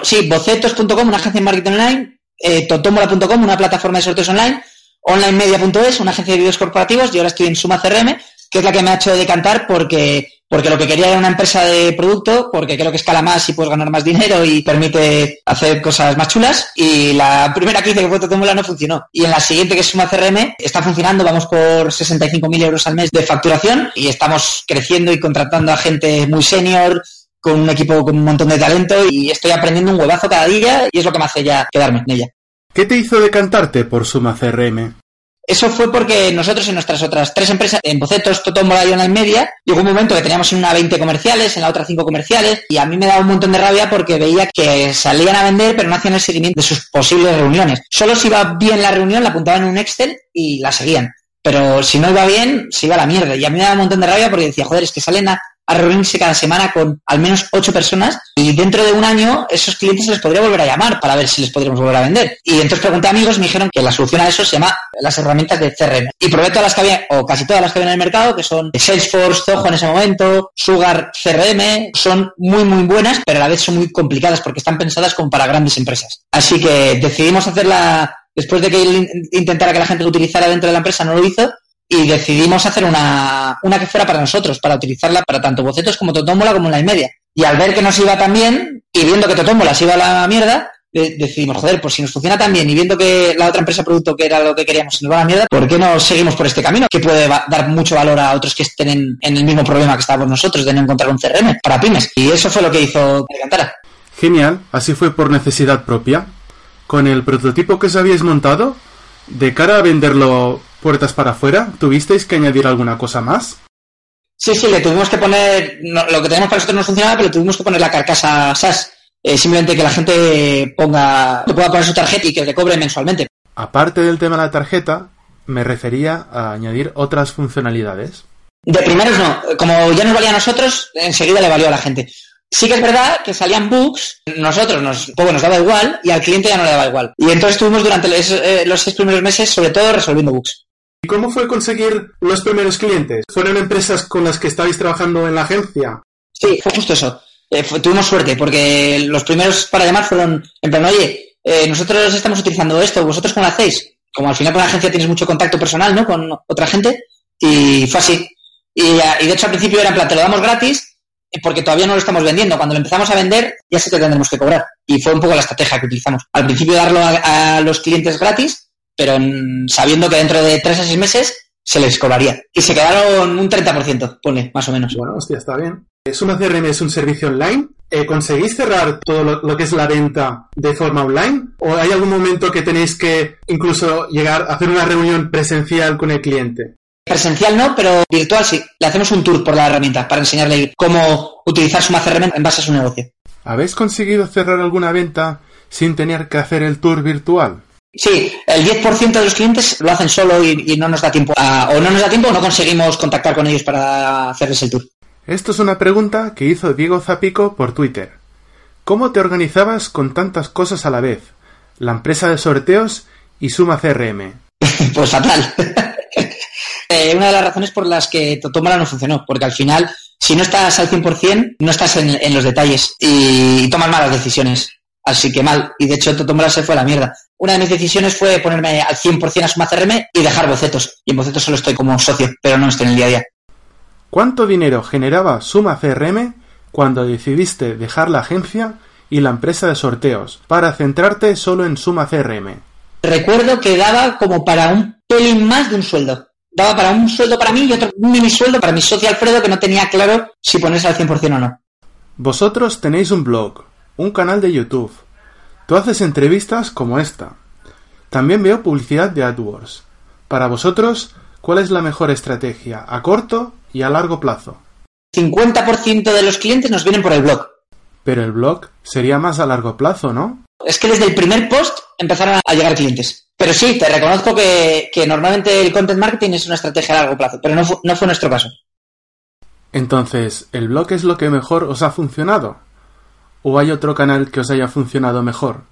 Sí, bocetos.com, una agencia de marketing online, eh, totomola.com, una plataforma de sorteos online, onlinemedia.es, una agencia de vídeos corporativos, y ahora estoy en Suma CRM, que es la que me ha hecho decantar porque, porque lo que quería era una empresa de producto, porque creo que escala más y puedes ganar más dinero y permite hacer cosas más chulas. Y la primera que hice, que fue Totomola, no funcionó. Y en la siguiente, que es Suma CRM, está funcionando, vamos por 65.000 euros al mes de facturación y estamos creciendo y contratando a gente muy senior, con un equipo con un montón de talento y estoy aprendiendo un huevazo cada día y es lo que me hace ya quedarme en ella. ¿Qué te hizo decantarte por Suma CRM? Eso fue porque nosotros en nuestras otras tres empresas, en Bocetos, Totómbola y Media, llegó un momento que teníamos en una 20 comerciales, en la otra 5 comerciales, y a mí me daba un montón de rabia porque veía que salían a vender pero no hacían el seguimiento de sus posibles reuniones. Solo si iba bien la reunión, la apuntaban en un Excel y la seguían. Pero si no iba bien, se iba a la mierda. Y a mí me daba un montón de rabia porque decía, joder, es que salen a, a reunirse cada semana con al menos ocho personas y dentro de un año esos clientes se les podría volver a llamar para ver si les podríamos volver a vender. Y entonces pregunté a amigos me dijeron que la solución a eso se llama las herramientas de CRM. Y probé todas las que había, o casi todas las que había en el mercado, que son Salesforce, Zoho en ese momento, Sugar CRM, son muy muy buenas, pero a la vez son muy complicadas porque están pensadas como para grandes empresas. Así que decidimos hacerla, después de que intentara que la gente lo utilizara dentro de la empresa, no lo hizo, y decidimos hacer una, una que fuera para nosotros, para utilizarla para tanto bocetos como Totómbola como la y media. Y al ver que nos iba tan bien, y viendo que Totómbola se iba a la mierda, de decidimos, joder, pues si nos funciona tan bien y viendo que la otra empresa producto que era lo que queríamos se nos va a la mierda, ¿por qué no seguimos por este camino? Que puede dar mucho valor a otros que estén en, el mismo problema que estábamos nosotros, de no encontrar un CRM para pymes. Y eso fue lo que hizo que cantara. Genial, así fue por necesidad propia. Con el prototipo que os habíais montado, De cara a venderlo puertas para afuera, ¿tuvisteis que añadir alguna cosa más? Sí, sí, le tuvimos que poner, lo que tenemos para nosotros no funcionaba, pero le tuvimos que poner la carcasa SAS. Eh, simplemente que la gente ponga, que pueda poner su tarjeta y que le cobre mensualmente. Aparte del tema de la tarjeta, me refería a añadir otras funcionalidades. De primeros no, como ya nos valía a nosotros, enseguida le valió a la gente. Sí que es verdad que salían bugs, nosotros nos, poco nos daba igual y al cliente ya no le daba igual. Y entonces estuvimos durante los, eh, los seis primeros meses sobre todo resolviendo bugs. ¿Y cómo fue conseguir los primeros clientes? ¿Fueron empresas con las que estabais trabajando en la agencia? Sí, fue justo eso. Eh, tuvimos suerte porque los primeros para llamar fueron en plan, oye, eh, nosotros estamos utilizando esto, ¿vosotros cómo lo hacéis? Como al final con la agencia tienes mucho contacto personal, ¿no? Con otra gente y fue así. Y, y de hecho al principio era en plan, te lo damos gratis porque todavía no lo estamos vendiendo. Cuando lo empezamos a vender, ya sé que tendremos que cobrar. Y fue un poco la estrategia que utilizamos. Al principio darlo a, los clientes gratis, pero sabiendo que dentro de tres a seis meses se les cobraría. Y se quedaron un 30%, pone, más o menos. Bueno, hostia, está bien. Suma CRM es un servicio online. Eh, ¿Conseguís cerrar todo lo, que es la venta de forma online? ¿O hay algún momento que tenéis que incluso llegar a hacer una reunión presencial con el cliente? Presencial no, pero virtual sí. Le hacemos un tour por la herramienta para enseñarle cómo utilizar su CRM en base a su negocio. ¿Habéis conseguido cerrar alguna venta sin tener que hacer el tour virtual? Sí, el 10% de los clientes lo hacen solo y, no nos da tiempo. o no nos da tiempo o no conseguimos contactar con ellos para hacerles el tour. Esto es una pregunta que hizo Diego Zapico por Twitter. ¿Cómo te organizabas con tantas cosas a la vez? La empresa de sorteos y Suma CRM. pues fatal. Eh, una de las razones por las que Totómala no funcionó, porque al final, si no estás al 100%, no estás en, los detalles y, tomas malas decisiones. Así que mal. Y de hecho, Totómala se fue a la mierda. Una de mis decisiones fue ponerme al 100% a Suma CRM y dejar bocetos. Y en bocetos solo estoy como socio, pero no estoy en el día a día. ¿Cuánto dinero generaba Suma CRM cuando decidiste dejar la agencia y la empresa de sorteos para centrarte solo en Suma CRM? Recuerdo que daba como para un pelín más de un sueldo daba para un sueldo para mí y otro mini sueldo para mi socio Alfredo que no tenía claro si ponerse al 100% o no. Vosotros tenéis un blog, un canal de YouTube. Tú haces entrevistas como esta. También veo publicidad de AdWords. Para vosotros, ¿cuál es la mejor estrategia a corto y a largo plazo? 50% de los clientes nos vienen por el blog. Pero el blog sería más a largo plazo, ¿no? Es que desde el primer post empezaron a llegar clientes. Pero sí, te reconozco que, normalmente el content marketing es una estrategia a largo plazo, pero no, no fue nuestro caso. Entonces, ¿el blog es lo que mejor os ha funcionado? ¿O hay otro canal que os haya funcionado mejor?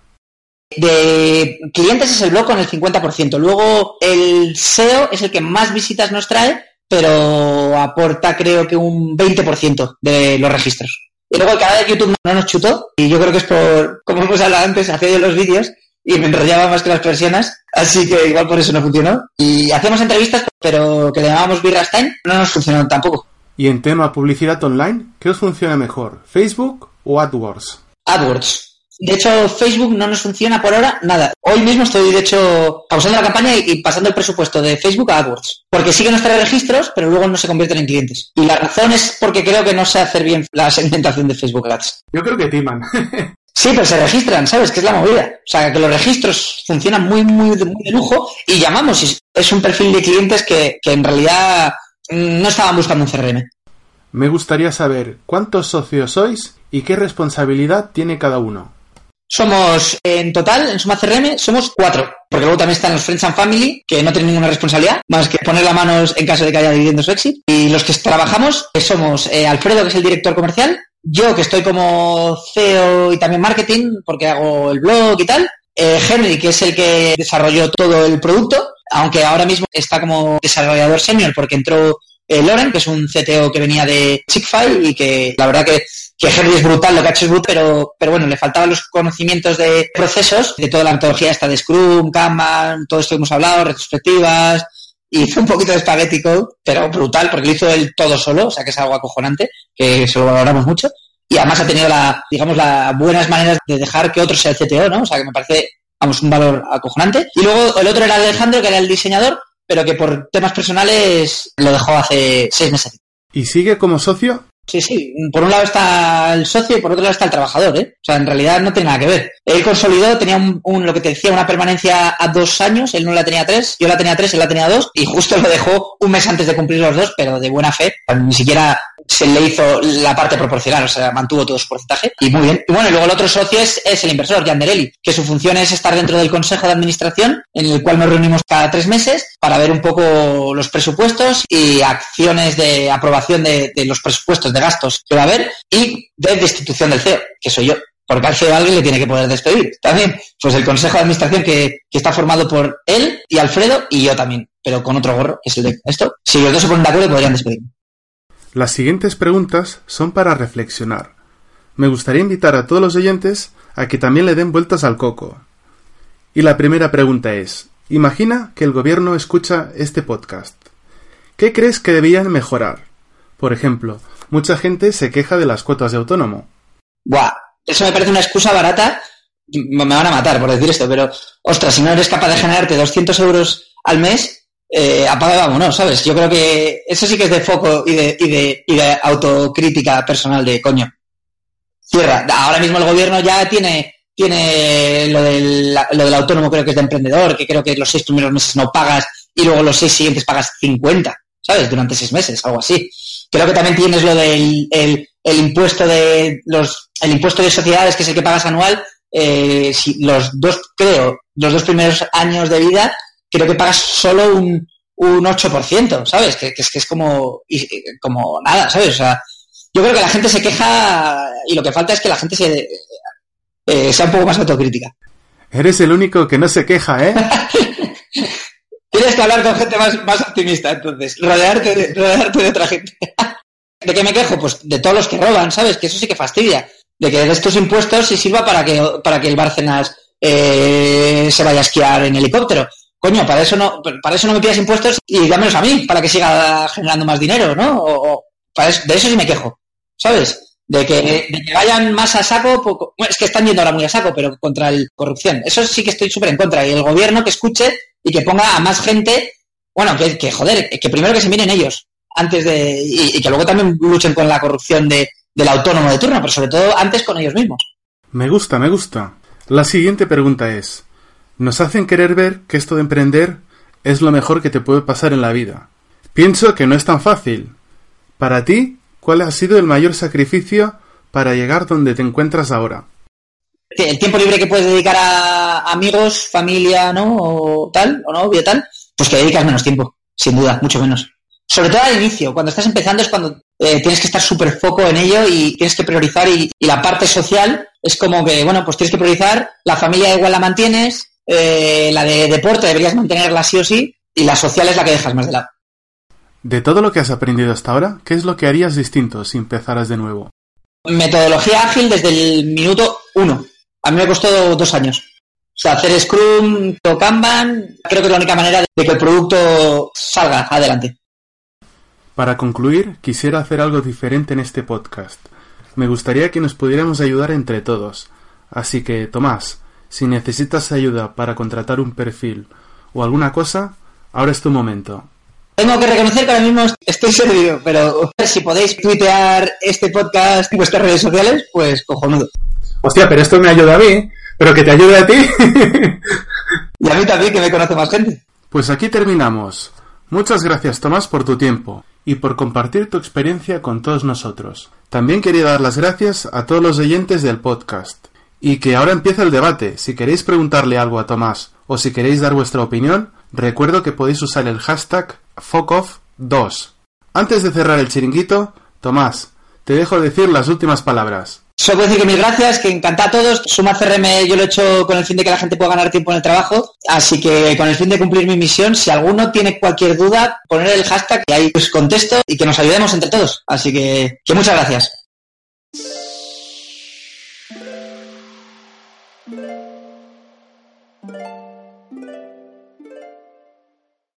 De clientes es el blog con el 50%. Luego el SEO es el que más visitas nos trae, pero aporta creo que un 20% de los registros. Y luego el canal de YouTube no nos chutó, y yo creo que es por, como hemos hablado antes, hace los vídeos, y me enrollaba más que las persianas, así que igual por eso no funcionó. Y hacemos entrevistas, pero que le llamábamos Birra no nos funcionó tampoco. Y en tema publicidad online, ¿qué os funciona mejor? ¿Facebook o AdWords? AdWords. De hecho, Facebook no nos funciona por ahora nada. Hoy mismo estoy, de hecho, pausando la campaña y, pasando el presupuesto de Facebook a AdWords. Porque sí que nos trae registros, pero luego no se convierten en clientes. Y la razón es porque creo que no sé hacer bien la segmentación de Facebook Ads. Yo creo que timan. Sí, pero se registran, ¿sabes? Que es la movida. O sea, que los registros funcionan muy, muy, de, muy de lujo y llamamos. Y es un perfil de clientes que, que en realidad no estaban buscando un CRM. Me gustaría saber cuántos socios sois y qué responsabilidad tiene cada uno. Somos, en total, en Suma CRM, somos cuatro. Porque luego también están los Friends and Family, que no tienen ninguna responsabilidad, más que poner la mano en caso de que haya dividendos su éxito. Y los que trabajamos somos eh, Alfredo, que es el director comercial, yo, que estoy como CEO y también marketing, porque hago el blog y tal. Eh, Henry, que es el que desarrolló todo el producto, aunque ahora mismo está como desarrollador senior porque entró eh, Loren, que es un CTO que venía de Chickfile y que la verdad que, que Henry es brutal, lo que ha hecho es brutal, pero, pero bueno, le faltaban los conocimientos de procesos, de toda la metodología esta de Scrum, Kanban, todo esto que hemos hablado, retrospectivas, hizo un poquito de espaguético, pero brutal, porque lo hizo él todo solo, o sea que es algo acojonante, que se lo valoramos mucho. Y además ha tenido la, digamos, las buenas maneras de dejar que otro sea el CTO, ¿no? O sea que me parece, vamos, un valor acojonante. Y luego el otro era Alejandro, que era el diseñador, pero que por temas personales lo dejó hace seis meses. ¿Y sigue como socio? Sí, sí. Por un lado está el socio y por otro lado está el trabajador, ¿eh? O sea, en realidad no tiene nada que ver. Él consolidó, tenía un, lo que te decía, una permanencia a dos años, él no la tenía tres, yo la tenía tres, él la tenía dos, y justo lo dejó un mes antes de cumplir los dos, pero de buena fe. Ni siquiera se le hizo la parte proporcional, o sea, mantuvo todo su porcentaje. Y muy bien. Y bueno, y luego el otro socio es, el inversor, Yanderelli, que su función es estar dentro del consejo de administración, en el cual nos reunimos cada tres meses para ver un poco los presupuestos y acciones de aprobación de, los presupuestos de gastos que va a haber y de destitución del CEO, que soy yo. Porque al CEO alguien le tiene que poder despedir. También, pues el consejo de administración que, que está formado por él y Alfredo y yo también, pero con otro gorro, que es el de esto. Si los dos se ponen de acuerdo, podrían despedirme. Las siguientes preguntas son para reflexionar. Me gustaría invitar a todos los oyentes a que también le den vueltas al coco. Y la primera pregunta es, imagina que el gobierno escucha este podcast. ¿Qué crees que debían mejorar? Por ejemplo, mucha gente se queja de las cuotas de autónomo. Buah, eso me parece una excusa barata. Me van a matar por decir esto, pero ostras, si no eres capaz de generarte 200 euros al mes, eh, apaga vámonos, ¿sabes? Yo creo que eso sí que es de foco y de, y de, y de autocrítica personal de coño. Cierra. Ahora mismo el gobierno ya tiene, tiene lo del, lo del autónomo, creo que es de emprendedor, que creo que los seis primeros meses no pagas y luego los seis siguientes pagas 50, ¿sabes? Durante seis meses, algo así. Creo que también tienes lo del el, el impuesto de los, el impuesto de sociedades, que es el que pagas anual, eh, si los dos, creo, los dos primeros años de vida creo que pagas solo un, un 8%, ¿sabes? Que, es, que es como, como nada, ¿sabes? O sea, yo creo que la gente se queja y lo que falta es que la gente se, eh, sea un poco más autocrítica. Eres el único que no se queja, ¿eh? Tienes que hablar con gente más, más optimista, entonces, rodearte de, rodearte de otra gente. ¿De qué me quejo? Pues de todos los que roban, ¿sabes? Que eso sí que fastidia. De que de estos impuestos y sirva para que, para que el Bárcenas eh, se vaya a esquiar en helicóptero coño, para eso no, para eso no me pidas impuestos y dámelos a mí, para que siga generando más dinero, ¿no? O, para de eso sí me quejo, ¿sabes? De que, vayan más a saco, es que están yendo ahora muy a saco, pero contra la corrupción. Eso sí que estoy súper en contra. Y el gobierno que escuche y que ponga a más gente, bueno, que, que joder, que primero que se miren ellos, antes de, y, que luego también luchen con la corrupción de, del autónomo de turno, pero sobre todo antes con ellos mismos. Me gusta, me gusta. La siguiente pregunta es, nos hacen querer ver que esto de emprender es lo mejor que te puede pasar en la vida. Pienso que no es tan fácil. Para ti, ¿cuál ha sido el mayor sacrificio para llegar donde te encuentras ahora? El tiempo libre que puedes dedicar a amigos, familia, ¿no? O tal, o novio, tal, pues que dedicas menos tiempo, sin duda, mucho menos. Sobre todo al inicio, cuando estás empezando es cuando eh, tienes que estar súper foco en ello y tienes que priorizar y, y, la parte social es como que, bueno, pues tienes que priorizar, la familia igual la mantienes, eh, la de deporte deberías mantenerla sí o sí, y la social es la que dejas más de lado. De todo lo que has aprendido hasta ahora, ¿qué es lo que harías distinto si empezaras de nuevo? Metodología ágil desde el minuto uno. A mí me costó dos años. O sea, hacer Scrum Kanban, creo que es la única manera de que el producto salga adelante. Para concluir, quisiera hacer algo diferente en este podcast. Me gustaría que nos pudiéramos ayudar entre todos. Así que, Tomás, si necesitas ayuda para contratar un perfil o alguna cosa, ahora es tu momento. Tengo que reconocer que ahora mismo estoy servido, pero si podéis tuitear este podcast en vuestras redes sociales, pues cojonudo. Hostia, pero esto me ayuda a mí, pero que te ayude a ti. y a mí también, que me conoce más gente. Pues aquí terminamos. Muchas gracias, Tomás, por tu tiempo y por compartir tu experiencia con todos nosotros. También quería dar las gracias a todos los oyentes del podcast. Y que ahora empieza el debate. Si queréis preguntarle algo a Tomás o si queréis dar vuestra opinión, recuerdo que podéis usar el hashtag FOCOF2. Antes de cerrar el chiringuito, Tomás, te dejo decir las últimas palabras. Solo decir que mil gracias, que encanta a todos. Suma CRM yo lo he hecho con el fin de que la gente pueda ganar tiempo en el trabajo. Así que con el fin de cumplir mi misión, si alguno tiene cualquier duda, poner el hashtag y ahí os contesto y que nos ayudemos entre todos. Así que muchas gracias.